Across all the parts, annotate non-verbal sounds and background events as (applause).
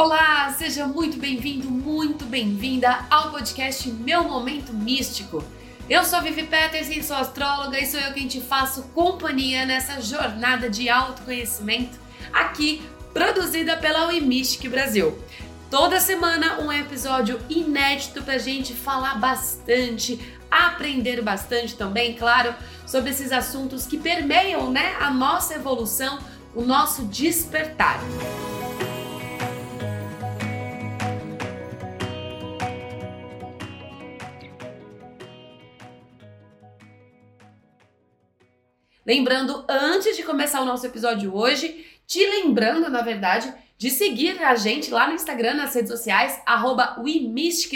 Olá, seja muito bem-vindo, muito bem-vinda ao podcast Meu Momento Místico. Eu sou a Vivi Peterson, sou astróloga e sou eu quem te faço companhia nessa jornada de autoconhecimento aqui produzida pela Wimystic Brasil. Toda semana um episódio inédito pra gente falar bastante, aprender bastante também, claro, sobre esses assuntos que permeiam, né, a nossa evolução, o nosso despertar. Lembrando, antes de começar o nosso episódio hoje, te lembrando, na verdade, de seguir a gente lá no Instagram, nas redes sociais, arroba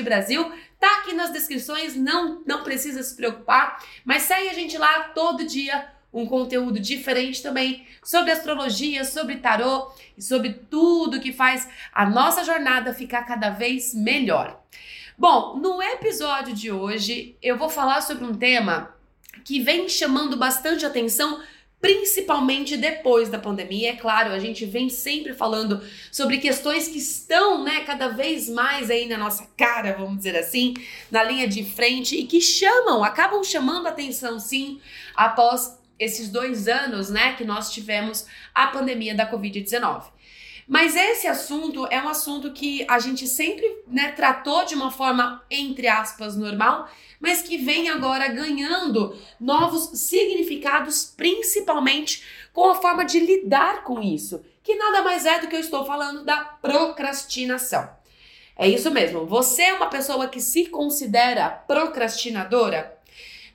Brasil. Tá aqui nas descrições, não, não precisa se preocupar, mas segue a gente lá todo dia, um conteúdo diferente também sobre astrologia, sobre tarô e sobre tudo que faz a nossa jornada ficar cada vez melhor. Bom, no episódio de hoje eu vou falar sobre um tema que vem chamando bastante atenção, principalmente depois da pandemia. É claro, a gente vem sempre falando sobre questões que estão, né, cada vez mais aí na nossa cara, vamos dizer assim, na linha de frente e que chamam, acabam chamando atenção, sim, após esses dois anos, né, que nós tivemos a pandemia da Covid-19. Mas esse assunto é um assunto que a gente sempre né, tratou de uma forma, entre aspas, normal, mas que vem agora ganhando novos significados, principalmente com a forma de lidar com isso, que nada mais é do que eu estou falando da procrastinação. É isso mesmo, você é uma pessoa que se considera procrastinadora?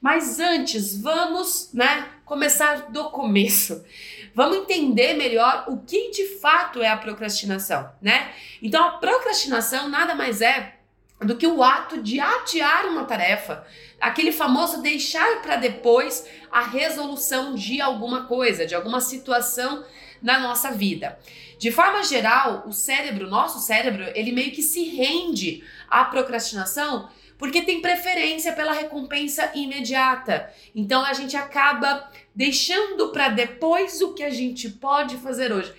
Mas antes, vamos, né, começar do começo. Vamos entender melhor o que de fato é a procrastinação, né? Então, a procrastinação nada mais é do que o ato de adiar uma tarefa, aquele famoso deixar para depois a resolução de alguma coisa, de alguma situação na nossa vida. De forma geral, o cérebro, nosso cérebro, ele meio que se rende à procrastinação porque tem preferência pela recompensa imediata. Então a gente acaba deixando para depois o que a gente pode fazer hoje.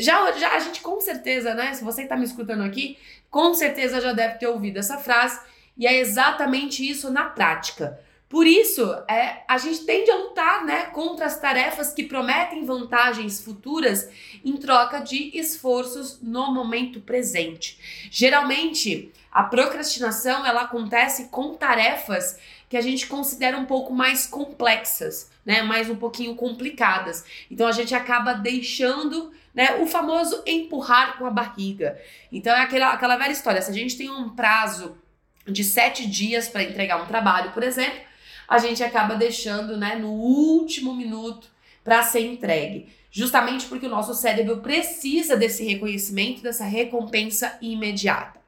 Já, já a gente com certeza, né? Se você está me escutando aqui, com certeza já deve ter ouvido essa frase, e é exatamente isso na prática. Por isso, é, a gente tende a lutar né, contra as tarefas que prometem vantagens futuras em troca de esforços no momento presente. Geralmente, a procrastinação ela acontece com tarefas que a gente considera um pouco mais complexas, né, mais um pouquinho complicadas. Então a gente acaba deixando né? O famoso empurrar com a barriga. Então é aquela, aquela velha história. Se a gente tem um prazo de sete dias para entregar um trabalho, por exemplo, a gente acaba deixando né, no último minuto para ser entregue. Justamente porque o nosso cérebro precisa desse reconhecimento, dessa recompensa imediata.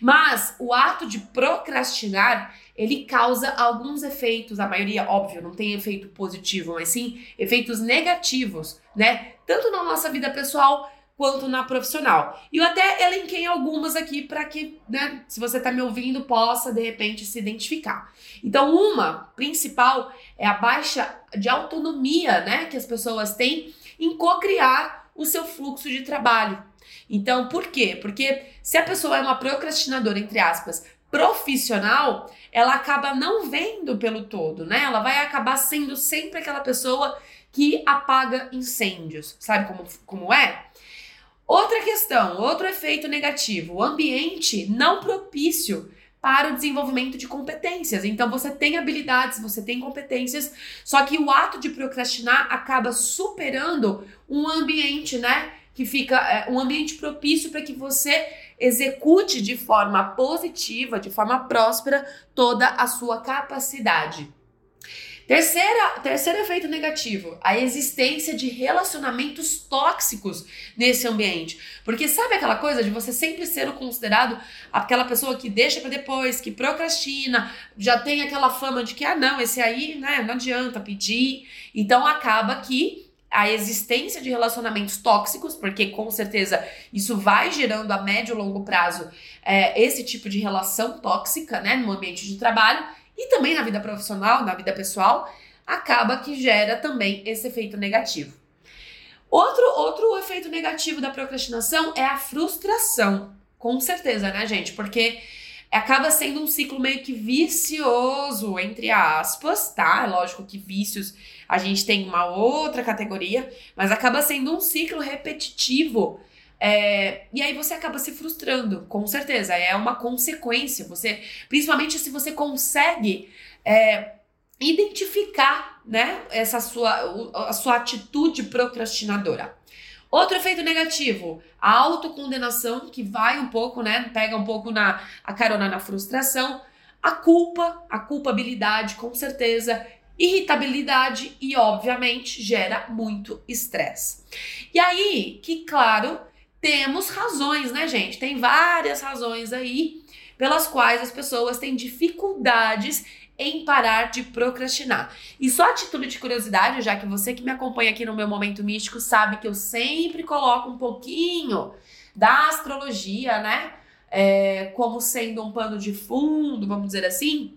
Mas o ato de procrastinar, ele causa alguns efeitos, a maioria, óbvio, não tem efeito positivo, mas sim efeitos negativos, né? Tanto na nossa vida pessoal quanto na profissional. E eu até elenquei algumas aqui para que, né, se você está me ouvindo, possa de repente se identificar. Então, uma principal é a baixa de autonomia, né, que as pessoas têm em co-criar o seu fluxo de trabalho. Então, por quê? Porque se a pessoa é uma procrastinadora, entre aspas, profissional, ela acaba não vendo pelo todo, né? Ela vai acabar sendo sempre aquela pessoa que apaga incêndios. Sabe como, como é? Outra questão, outro efeito negativo, o ambiente não propício para o desenvolvimento de competências. Então você tem habilidades, você tem competências, só que o ato de procrastinar acaba superando um ambiente, né, que fica é, um ambiente propício para que você execute de forma positiva, de forma próspera, toda a sua capacidade. Terceira, terceiro efeito negativo, a existência de relacionamentos tóxicos nesse ambiente. Porque sabe aquela coisa de você sempre ser considerado aquela pessoa que deixa para depois, que procrastina, já tem aquela fama de que, ah, não, esse aí, né, não adianta pedir. Então acaba que a existência de relacionamentos tóxicos, porque com certeza isso vai gerando a médio e longo prazo é, esse tipo de relação tóxica, né, no ambiente de trabalho e também na vida profissional, na vida pessoal, acaba que gera também esse efeito negativo. Outro, outro efeito negativo da procrastinação é a frustração. Com certeza, né, gente? Porque acaba sendo um ciclo meio que vicioso, entre aspas, tá? É lógico que vícios a gente tem uma outra categoria, mas acaba sendo um ciclo repetitivo. É, e aí você acaba se frustrando, com certeza. É uma consequência. Você, principalmente se você consegue é, identificar, né, essa sua, a sua atitude procrastinadora. Outro efeito negativo, a autocondenação, que vai um pouco, né? Pega um pouco na a carona na frustração, a culpa, a culpabilidade, com certeza, irritabilidade e, obviamente, gera muito estresse. E aí, que claro, temos razões, né, gente? Tem várias razões aí pelas quais as pessoas têm dificuldades em parar de procrastinar. E só a título de curiosidade, já que você que me acompanha aqui no meu momento místico sabe que eu sempre coloco um pouquinho da astrologia, né? É, como sendo um pano de fundo, vamos dizer assim.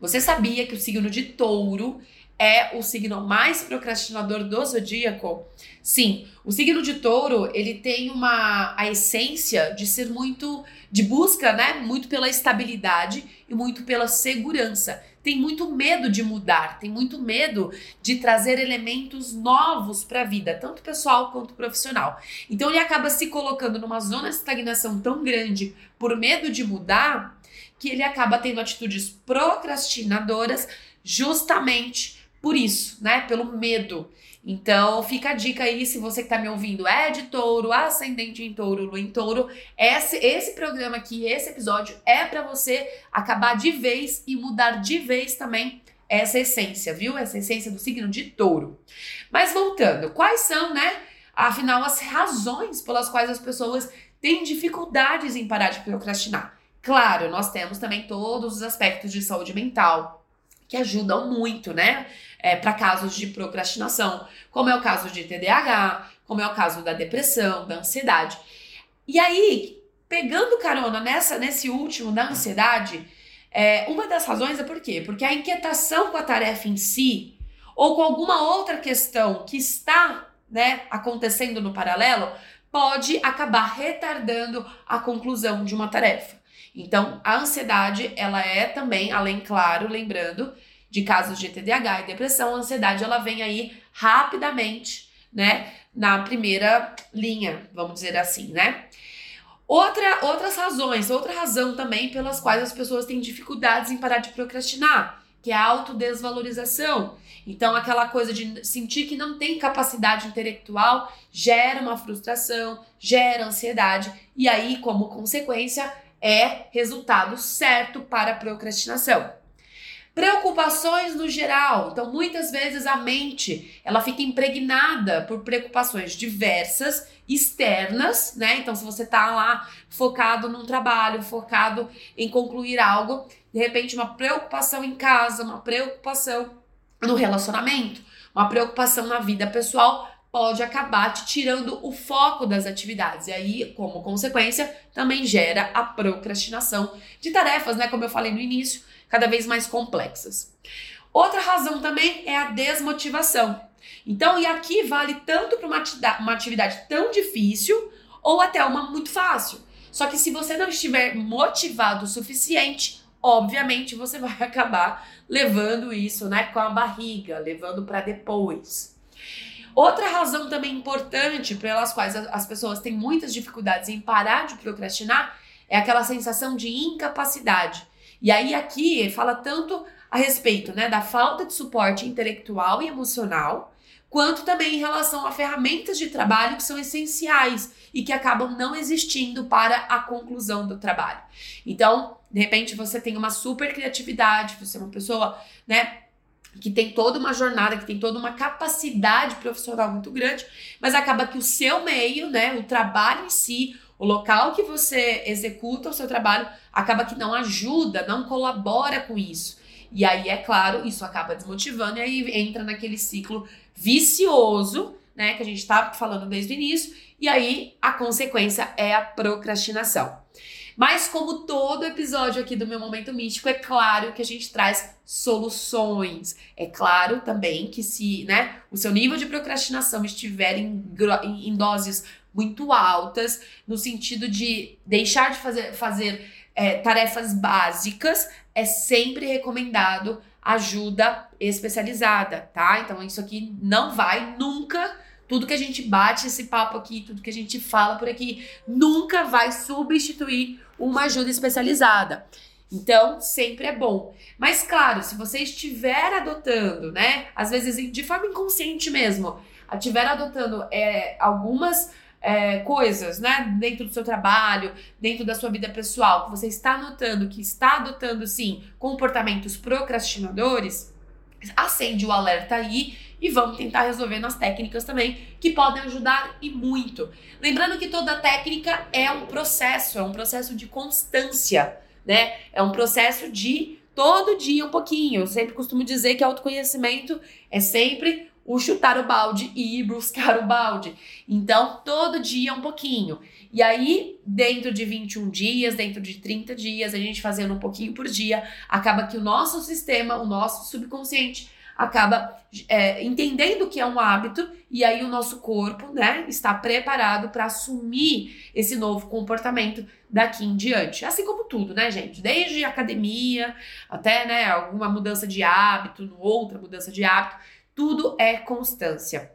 Você sabia que o signo de touro é o signo mais procrastinador do zodíaco? Sim, o signo de touro, ele tem uma a essência de ser muito de busca, né, muito pela estabilidade e muito pela segurança. Tem muito medo de mudar, tem muito medo de trazer elementos novos para a vida, tanto pessoal quanto profissional. Então ele acaba se colocando numa zona de estagnação tão grande por medo de mudar, que ele acaba tendo atitudes procrastinadoras justamente por isso, né? Pelo medo. Então, fica a dica aí, se você que tá me ouvindo é de touro, ascendente em touro, lua em touro, esse, esse programa aqui, esse episódio é para você acabar de vez e mudar de vez também essa essência, viu? Essa essência do signo de touro. Mas voltando, quais são, né? Afinal, as razões pelas quais as pessoas têm dificuldades em parar de procrastinar. Claro, nós temos também todos os aspectos de saúde mental que ajudam muito, né? É, para casos de procrastinação, como é o caso de TDAH, como é o caso da depressão, da ansiedade. E aí, pegando carona nessa, nesse último, da ansiedade, é, uma das razões é por quê? Porque a inquietação com a tarefa em si, ou com alguma outra questão que está né, acontecendo no paralelo, pode acabar retardando a conclusão de uma tarefa. Então, a ansiedade, ela é também, além, claro, lembrando, de casos de TDAH e depressão, a ansiedade ela vem aí rapidamente, né, na primeira linha, vamos dizer assim, né? Outra, outras razões, outra razão também pelas quais as pessoas têm dificuldades em parar de procrastinar, que é a autodesvalorização. Então, aquela coisa de sentir que não tem capacidade intelectual gera uma frustração, gera ansiedade, e aí, como consequência, é resultado certo para a procrastinação. Preocupações no geral. Então, muitas vezes a mente, ela fica impregnada por preocupações diversas, externas, né? Então, se você tá lá focado num trabalho, focado em concluir algo, de repente uma preocupação em casa, uma preocupação no relacionamento, uma preocupação na vida pessoal, pode acabar te tirando o foco das atividades. E aí, como consequência, também gera a procrastinação de tarefas, né? Como eu falei no início, cada vez mais complexas. Outra razão também é a desmotivação. Então, e aqui vale tanto para uma, uma atividade tão difícil ou até uma muito fácil. Só que se você não estiver motivado o suficiente, obviamente você (laughs) vai acabar levando isso, né, com a barriga, levando para depois. Outra razão também importante pelas quais as pessoas têm muitas dificuldades em parar de procrastinar é aquela sensação de incapacidade. E aí aqui fala tanto a respeito né, da falta de suporte intelectual e emocional, quanto também em relação a ferramentas de trabalho que são essenciais e que acabam não existindo para a conclusão do trabalho. Então, de repente, você tem uma super criatividade, você é uma pessoa, né, que tem toda uma jornada, que tem toda uma capacidade profissional muito grande, mas acaba que o seu meio, né, o trabalho em si, o local que você executa o seu trabalho acaba que não ajuda, não colabora com isso. E aí, é claro, isso acaba desmotivando e aí entra naquele ciclo vicioso, né, que a gente tá falando desde o início, e aí a consequência é a procrastinação. Mas como todo episódio aqui do meu momento místico, é claro que a gente traz soluções. É claro também que se, né, o seu nível de procrastinação estiver em, em doses muito altas, no sentido de deixar de fazer, fazer é, tarefas básicas, é sempre recomendado ajuda especializada, tá? Então isso aqui não vai nunca tudo que a gente bate esse papo aqui, tudo que a gente fala por aqui, nunca vai substituir uma ajuda especializada. Então, sempre é bom. Mas, claro, se você estiver adotando, né? Às vezes de forma inconsciente mesmo, estiver adotando é, algumas é, coisas, né, dentro do seu trabalho, dentro da sua vida pessoal, que você está notando que está adotando, sim, comportamentos procrastinadores, acende o alerta aí e vamos tentar resolver nas técnicas também, que podem ajudar e muito. Lembrando que toda técnica é um processo, é um processo de constância, né? É um processo de todo dia um pouquinho. Eu sempre costumo dizer que autoconhecimento é sempre o chutar o balde e ir buscar o balde. Então, todo dia um pouquinho. E aí, dentro de 21 dias, dentro de 30 dias, a gente fazendo um pouquinho por dia, acaba que o nosso sistema, o nosso subconsciente, acaba é, entendendo que é um hábito e aí o nosso corpo, né, está preparado para assumir esse novo comportamento daqui em diante. Assim como tudo, né, gente? Desde academia até, né, alguma mudança de hábito, outra mudança de hábito, tudo é constância.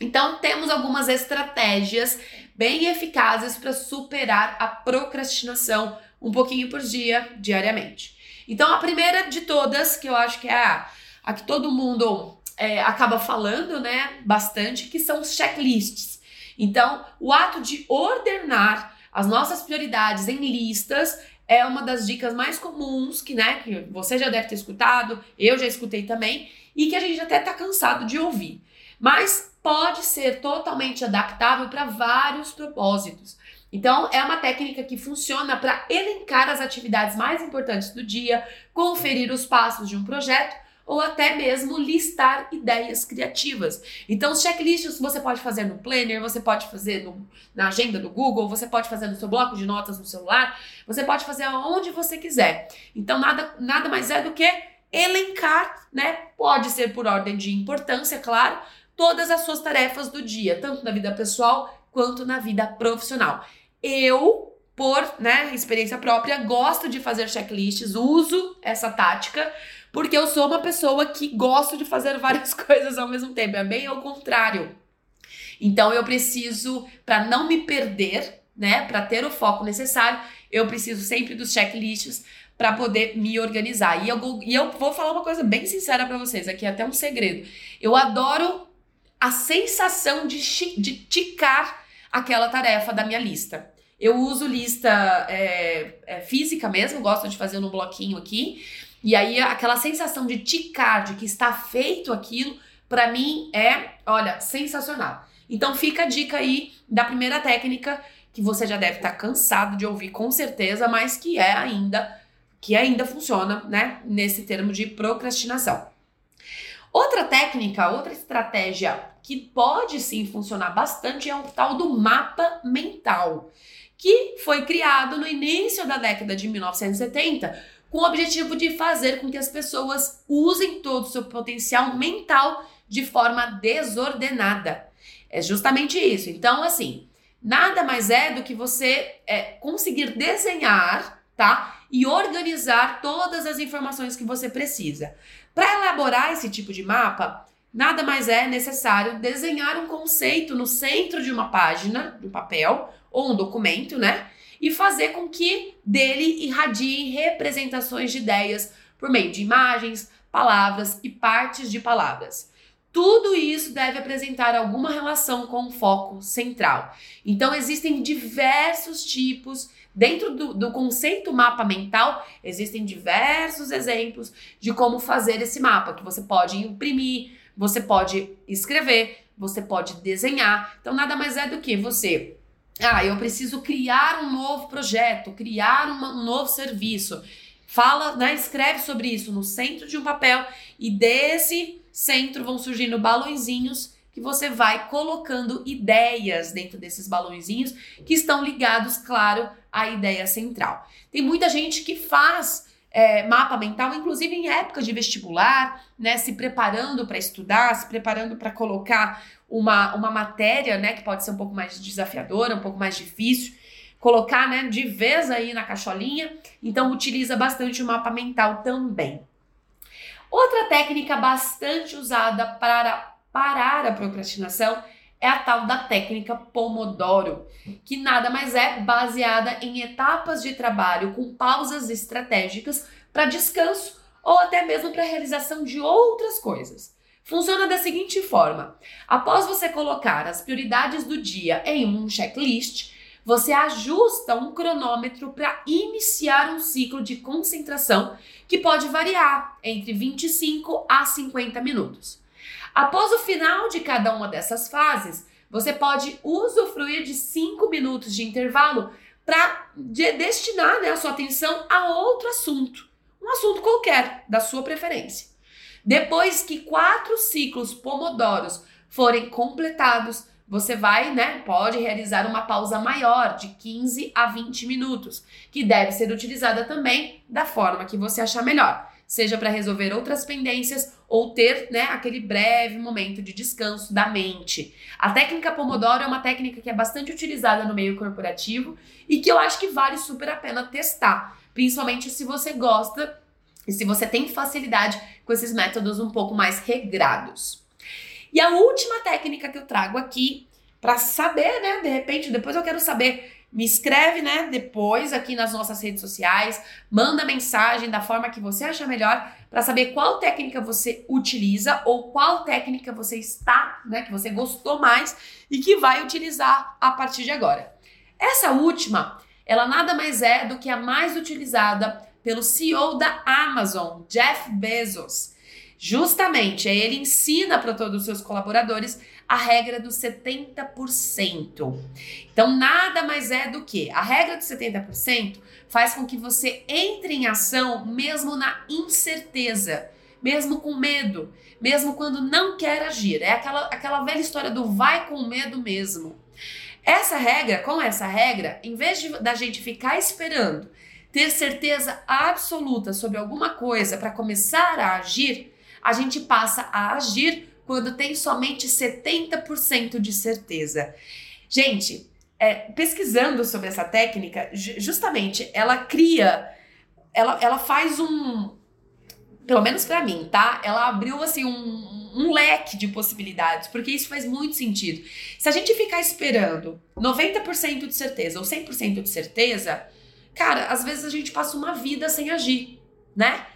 Então, temos algumas estratégias bem eficazes para superar a procrastinação um pouquinho por dia, diariamente. Então, a primeira de todas, que eu acho que é a a que todo mundo é, acaba falando, né, bastante, que são os checklists. Então, o ato de ordenar as nossas prioridades em listas é uma das dicas mais comuns que, né, que você já deve ter escutado, eu já escutei também, e que a gente até tá cansado de ouvir. Mas pode ser totalmente adaptável para vários propósitos. Então, é uma técnica que funciona para elencar as atividades mais importantes do dia, conferir os passos de um projeto ou até mesmo listar ideias criativas. Então, os checklists você pode fazer no Planner, você pode fazer no, na agenda do Google, você pode fazer no seu bloco de notas no celular, você pode fazer aonde você quiser. Então, nada, nada mais é do que elencar, né? Pode ser por ordem de importância, claro, todas as suas tarefas do dia, tanto na vida pessoal quanto na vida profissional. Eu, por né, experiência própria, gosto de fazer checklists, uso essa tática porque eu sou uma pessoa que gosto de fazer (laughs) várias coisas ao mesmo tempo, é bem ao contrário. Então eu preciso, para não me perder, né, para ter o foco necessário, eu preciso sempre dos checklists para poder me organizar. E eu, e eu vou falar uma coisa bem sincera para vocês, aqui até um segredo. Eu adoro a sensação de, de ticar aquela tarefa da minha lista. Eu uso lista é, é, física mesmo, gosto de fazer no bloquinho aqui, e aí aquela sensação de ticar, de que está feito aquilo, para mim é, olha, sensacional. Então fica a dica aí da primeira técnica que você já deve estar tá cansado de ouvir com certeza, mas que é ainda que ainda funciona, né, nesse termo de procrastinação. Outra técnica, outra estratégia que pode sim funcionar bastante é o tal do mapa mental, que foi criado no início da década de 1970 com o objetivo de fazer com que as pessoas usem todo o seu potencial mental de forma desordenada. É justamente isso. Então, assim, nada mais é do que você é, conseguir desenhar, tá? E organizar todas as informações que você precisa. Para elaborar esse tipo de mapa, nada mais é necessário desenhar um conceito no centro de uma página, de um papel ou um documento, né? e fazer com que dele irradiem representações de ideias por meio de imagens, palavras e partes de palavras. Tudo isso deve apresentar alguma relação com o foco central. Então, existem diversos tipos, dentro do, do, conceito mapa mental, existem diversos exemplos de como fazer esse mapa, que você pode imprimir, você pode escrever, você pode desenhar. Então, nada mais é do que você ah, eu preciso criar um novo projeto, criar uma, um novo serviço. Fala, né, escreve sobre isso no centro de um papel e desse centro vão surgindo balõezinhos que você vai colocando ideias dentro desses balãozinhos que estão ligados, claro, à ideia central. Tem muita gente que faz é, mapa mental, inclusive em época de vestibular, né, se preparando para estudar, se preparando para colocar uma, uma matéria, né, que pode ser um pouco mais desafiadora, um pouco mais difícil, colocar, né, de vez aí na cacholinha. Então utiliza bastante o mapa mental também. Outra técnica bastante usada para parar a procrastinação é a tal da técnica Pomodoro, que nada mais é baseada em etapas de trabalho com pausas estratégicas para descanso ou até mesmo para realização de outras coisas. Funciona da seguinte forma: após você colocar as prioridades do dia em um checklist, você ajusta um cronômetro para iniciar um ciclo de concentração que pode variar entre 25 a 50 minutos. Após o final de cada uma dessas fases, você pode usufruir de 5 minutos de intervalo para de destinar né, a sua atenção a outro assunto, um assunto qualquer da sua preferência. Depois que quatro ciclos pomodoros forem completados, você vai, né, pode realizar uma pausa maior de 15 a 20 minutos, que deve ser utilizada também da forma que você achar melhor seja para resolver outras pendências ou ter né, aquele breve momento de descanso da mente. A técnica Pomodoro é uma técnica que é bastante utilizada no meio corporativo e que eu acho que vale super a pena testar, principalmente se você gosta e se você tem facilidade com esses métodos um pouco mais regrados. E a última técnica que eu trago aqui para saber, né, de repente, depois eu quero saber me escreve, né, depois aqui nas nossas redes sociais, manda mensagem da forma que você achar melhor para saber qual técnica você utiliza ou qual técnica você está, né, que você gostou mais e que vai utilizar a partir de agora. Essa última, ela nada mais é do que a mais utilizada pelo CEO da Amazon, Jeff Bezos. Justamente, ele ensina para todos os seus colaboradores a regra dos 70%. Então, nada mais é do que a regra dos 70% faz com que você entre em ação mesmo na incerteza, mesmo com medo, mesmo quando não quer agir. É aquela, aquela velha história do vai com medo mesmo. Essa regra, com essa regra, em vez de, da gente ficar esperando ter certeza absoluta sobre alguma coisa para começar a agir, a gente passa a agir quando tem somente 70% de certeza. Gente, é, pesquisando sobre essa técnica, justamente ela cria, ela, ela faz um, pelo menos para mim, tá? Ela abriu assim um, um leque de possibilidades, porque isso faz muito sentido. Se a gente ficar esperando 90% de certeza ou 100% de certeza, cara, às vezes a gente passa uma vida sem agir, né?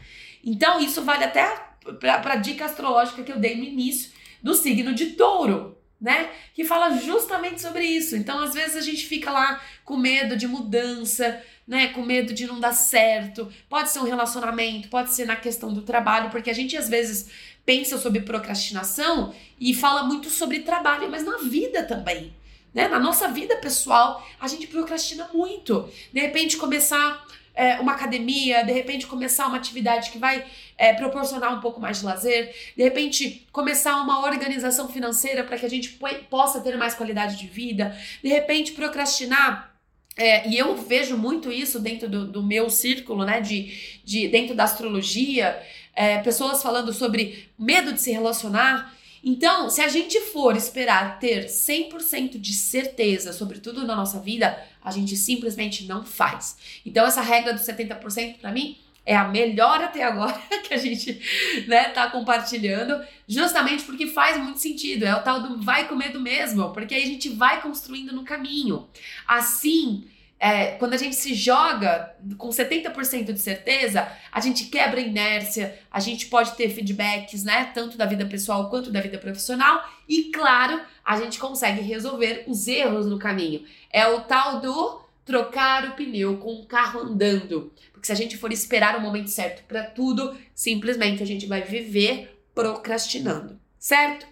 Então isso vale até para a dica astrológica que eu dei no início do signo de touro, né? Que fala justamente sobre isso. Então, às vezes a gente fica lá com medo de mudança, né? Com medo de não dar certo. Pode ser um relacionamento, pode ser na questão do trabalho, porque a gente às vezes pensa sobre procrastinação e fala muito sobre trabalho, mas na vida também. Né? Na nossa vida pessoal, a gente procrastina muito. De repente, começar é, uma academia, de repente começar uma atividade que vai é, proporcionar um pouco mais de lazer, de repente começar uma organização financeira para que a gente possa ter mais qualidade de vida, de repente procrastinar é, e eu vejo muito isso dentro do, do, meu círculo, né? De, de dentro da astrologia, é, pessoas falando sobre medo de se relacionar. Então, se a gente for esperar ter 100% de certeza sobre tudo na nossa vida, a gente simplesmente não faz. Então, essa regra dos 70% para mim é a melhor até agora (laughs) que a gente né, tá compartilhando, justamente porque faz muito sentido. É o tal do vai com medo mesmo, porque aí a gente vai construindo no caminho. Assim, é, quando a gente se joga com 70% de certeza, a gente quebra a inércia, a gente pode ter feedbacks, né? Tanto da vida pessoal quanto da vida profissional, e claro, a gente consegue resolver os erros no caminho. É o tal do trocar o pneu com o carro andando. Porque se a gente for esperar o momento certo para tudo, simplesmente a gente vai viver procrastinando, certo?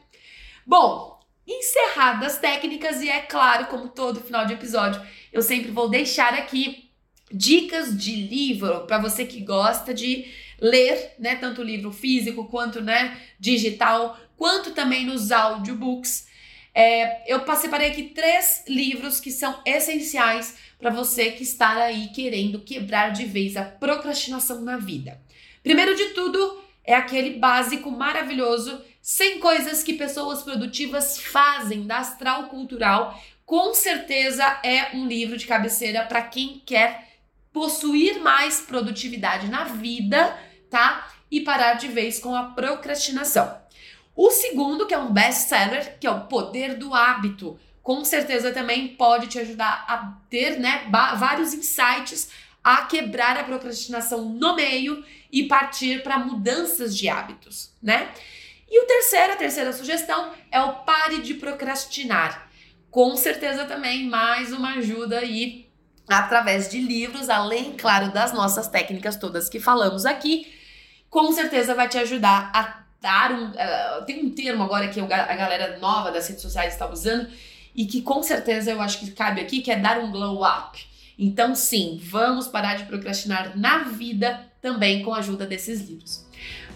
Bom, encerradas técnicas, e é claro, como todo final de episódio, eu sempre vou deixar aqui dicas de livro para você que gosta de ler, né, tanto livro físico quanto, né, digital, quanto também nos audiobooks. É, eu separei aqui três livros que são essenciais para você que está aí querendo quebrar de vez a procrastinação na vida. Primeiro de tudo, é aquele básico maravilhoso, sem coisas que pessoas produtivas fazem, da Astral Cultural. Com certeza é um livro de cabeceira para quem quer possuir mais produtividade na vida, tá? E parar de vez com a procrastinação. O segundo, que é um best-seller, que é o Poder do Hábito, com certeza também pode te ajudar a ter, né, vários insights a quebrar a procrastinação no meio e partir para mudanças de hábitos, né? E o terceiro, a terceira sugestão é o pare de procrastinar. Com certeza também mais uma ajuda aí através de livros, além, claro, das nossas técnicas todas que falamos aqui, com certeza vai te ajudar a dar um. Uh, tem um termo agora que a galera nova das redes sociais está usando e que com certeza eu acho que cabe aqui, que é dar um glow up. Então, sim, vamos parar de procrastinar na vida também com a ajuda desses livros.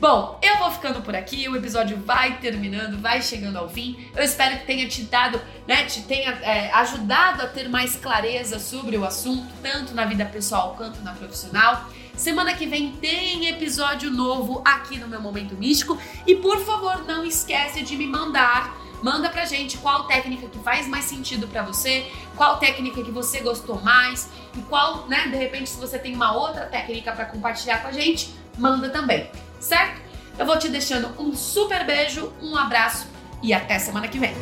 Bom, eu vou ficando por aqui, o episódio vai terminando, vai chegando ao fim. Eu espero que tenha te dado, né, te tenha é, ajudado a ter mais clareza sobre o assunto, tanto na vida pessoal quanto na profissional. Semana que vem tem episódio novo aqui no meu Momento Místico. E por favor, não esquece de me mandar Manda pra gente qual técnica que faz mais sentido para você, qual técnica que você gostou mais e qual, né, de repente se você tem uma outra técnica para compartilhar com a gente, manda também, certo? Eu vou te deixando um super beijo, um abraço e até semana que vem.